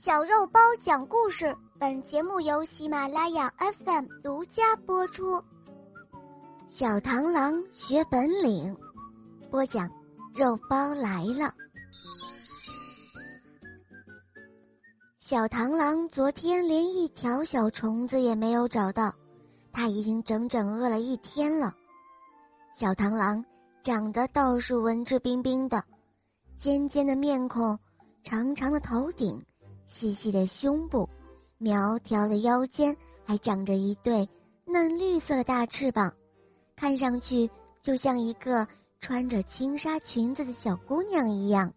小肉包讲故事，本节目由喜马拉雅 FM 独家播出。小螳螂学本领，播讲肉包来了。小螳螂昨天连一条小虫子也没有找到，它已经整整饿了一天了。小螳螂长得倒是文质彬彬的，尖尖的面孔，长长的头顶。细细的胸部，苗条的腰间，还长着一对嫩绿色的大翅膀，看上去就像一个穿着轻纱裙子的小姑娘一样。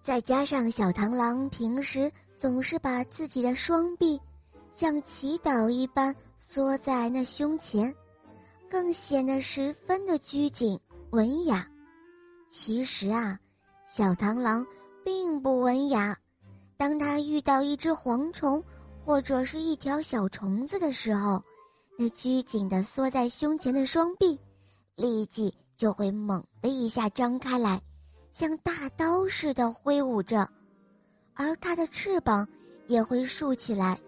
再加上小螳螂平时总是把自己的双臂像祈祷一般缩在那胸前，更显得十分的拘谨文雅。其实啊，小螳螂并不文雅。当他遇到一只蝗虫，或者是一条小虫子的时候，那拘谨的缩在胸前的双臂，立即就会猛的一下张开来，像大刀似的挥舞着，而它的翅膀也会竖起来，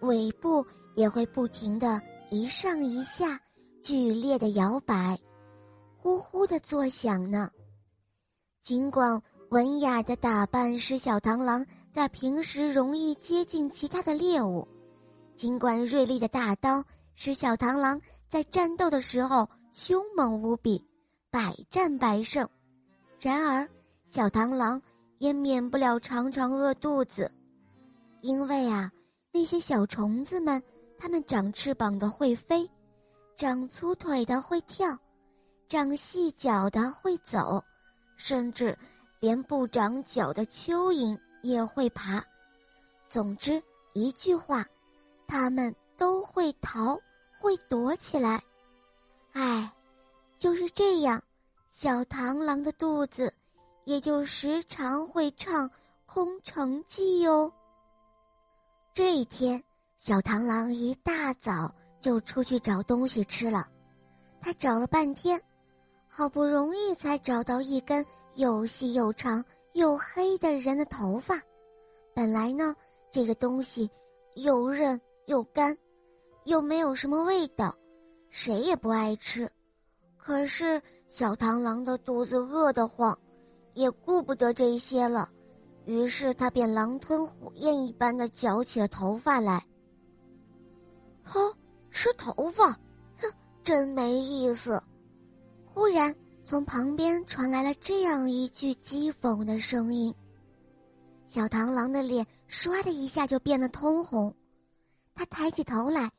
尾部也会不停的一上一下，剧烈的摇摆，呼呼的作响呢。尽管文雅的打扮使小螳螂。在平时容易接近其他的猎物，尽管锐利的大刀使小螳螂在战斗的时候凶猛无比，百战百胜，然而小螳螂也免不了常常饿肚子，因为啊，那些小虫子们，它们长翅膀的会飞，长粗腿的会跳，长细脚的会走，甚至连不长脚的蚯蚓。也会爬，总之一句话，他们都会逃，会躲起来。唉，就是这样，小螳螂的肚子也就时常会唱空城计哟。这一天，小螳螂一大早就出去找东西吃了，他找了半天，好不容易才找到一根又细又长。又黑的人的头发，本来呢，这个东西又韧又干，又没有什么味道，谁也不爱吃。可是小螳螂的肚子饿得慌，也顾不得这些了，于是他便狼吞虎咽一般的嚼起了头发来。呵，吃头发，哼，真没意思。忽然。从旁边传来了这样一句讥讽的声音，小螳螂的脸唰的一下就变得通红，他抬起头来，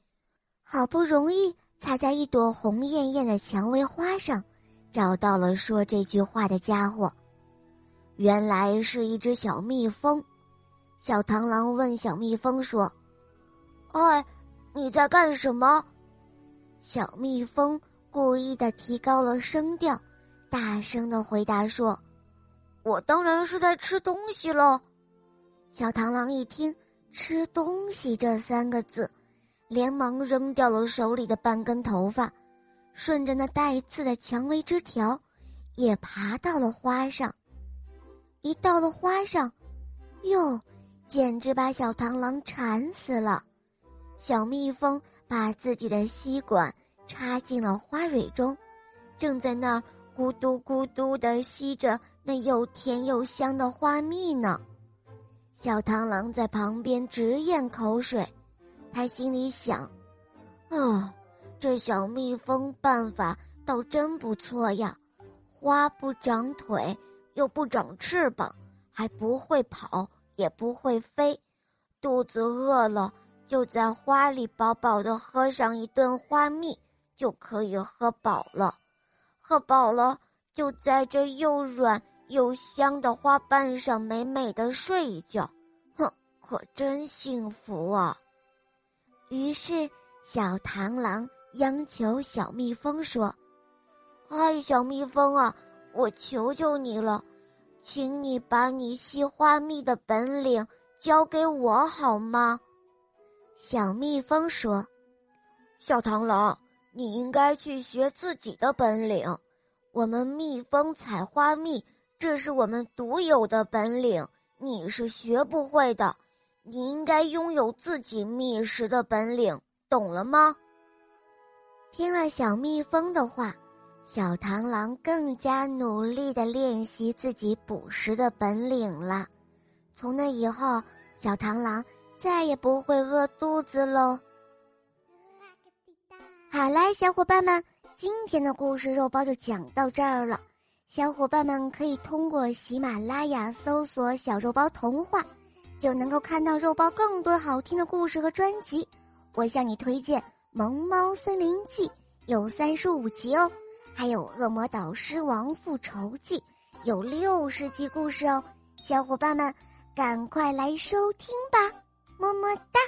好不容易才在一朵红艳艳的蔷薇花上找到了说这句话的家伙，原来是一只小蜜蜂。小螳螂问小蜜蜂说：“哎，你在干什么？”小蜜蜂故意的提高了声调。大声的回答说：“我当然是在吃东西喽。”小螳螂一听“吃东西”这三个字，连忙扔掉了手里的半根头发，顺着那带刺的蔷薇枝条，也爬到了花上。一到了花上，哟，简直把小螳螂馋死了。小蜜蜂把自己的吸管插进了花蕊中，正在那儿。咕嘟咕嘟的吸着那又甜又香的花蜜呢，小螳螂在旁边直咽口水，他心里想：“哦，这小蜜蜂办法倒真不错呀，花不长腿，又不长翅膀，还不会跑，也不会飞，肚子饿了就在花里饱饱的喝上一顿花蜜，就可以喝饱了。”喝饱了，就在这又软又香的花瓣上美美的睡一觉，哼，可真幸福啊！于是，小螳螂央求小蜜蜂说：“嗨，小蜜蜂啊，我求求你了，请你把你吸花蜜的本领教给我好吗？”小蜜蜂说：“小螳螂。”你应该去学自己的本领。我们蜜蜂采花蜜，这是我们独有的本领。你是学不会的。你应该拥有自己觅食的本领，懂了吗？”听了小蜜蜂的话，小螳螂更加努力的练习自己捕食的本领了。从那以后，小螳螂再也不会饿肚子喽。好啦，小伙伴们，今天的故事肉包就讲到这儿了。小伙伴们可以通过喜马拉雅搜索“小肉包童话”，就能够看到肉包更多好听的故事和专辑。我向你推荐。《萌猫森林记》有三十五集哦，还有《恶魔导师王复仇记》有六十集故事哦，小伙伴们赶快来收听吧，么么哒。